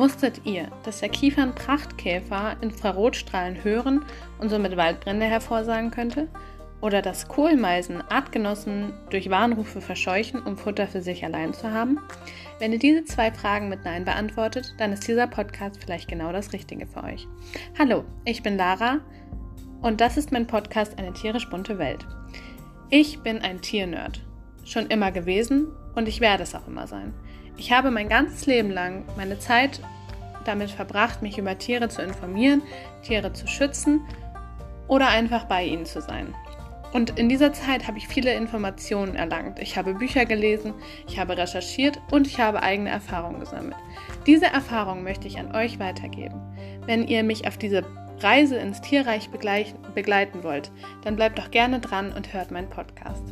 Wusstet ihr, dass der Kiefernprachtkäfer Infrarotstrahlen hören und somit Waldbrände hervorsagen könnte? Oder dass Kohlmeisen Artgenossen durch Warnrufe verscheuchen, um Futter für sich allein zu haben? Wenn ihr diese zwei Fragen mit Nein beantwortet, dann ist dieser Podcast vielleicht genau das Richtige für euch. Hallo, ich bin Lara und das ist mein Podcast Eine tierisch bunte Welt. Ich bin ein Tiernerd. Schon immer gewesen und ich werde es auch immer sein. Ich habe mein ganzes Leben lang meine Zeit damit verbracht, mich über Tiere zu informieren, Tiere zu schützen oder einfach bei ihnen zu sein. Und in dieser Zeit habe ich viele Informationen erlangt. Ich habe Bücher gelesen, ich habe recherchiert und ich habe eigene Erfahrungen gesammelt. Diese Erfahrungen möchte ich an euch weitergeben. Wenn ihr mich auf diese Reise ins Tierreich begleiten wollt, dann bleibt doch gerne dran und hört meinen Podcast.